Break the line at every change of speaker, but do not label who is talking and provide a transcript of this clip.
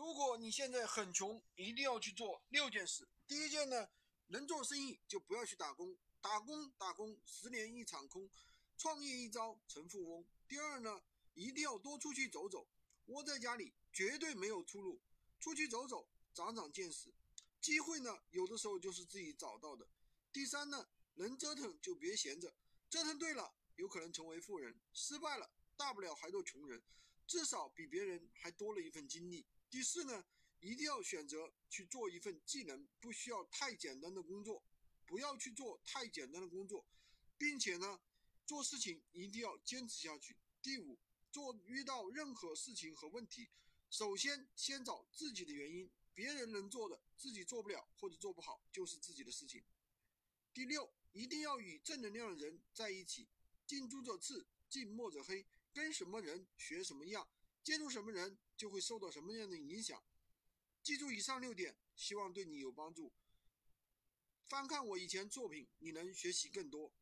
如果你现在很穷，一定要去做六件事。第一件呢，能做生意就不要去打工，打工打工十年一场空，创业一朝成富翁。第二呢，一定要多出去走走，窝在家里绝对没有出路，出去走走，长长见识。机会呢，有的时候就是自己找到的。第三呢，能折腾就别闲着，折腾对了，有可能成为富人；失败了，大不了还做穷人，至少比别人还多了一份经历。第四呢，一定要选择去做一份技能不需要太简单的工作，不要去做太简单的工作，并且呢，做事情一定要坚持下去。第五，做遇到任何事情和问题，首先先找自己的原因，别人能做的自己做不了或者做不好，就是自己的事情。第六，一定要与正能量的人在一起，近朱者赤，近墨者黑，跟什么人学什么样，接触什么人。就会受到什么样的影响？记住以上六点，希望对你有帮助。翻看我以前作品，你能学习更多。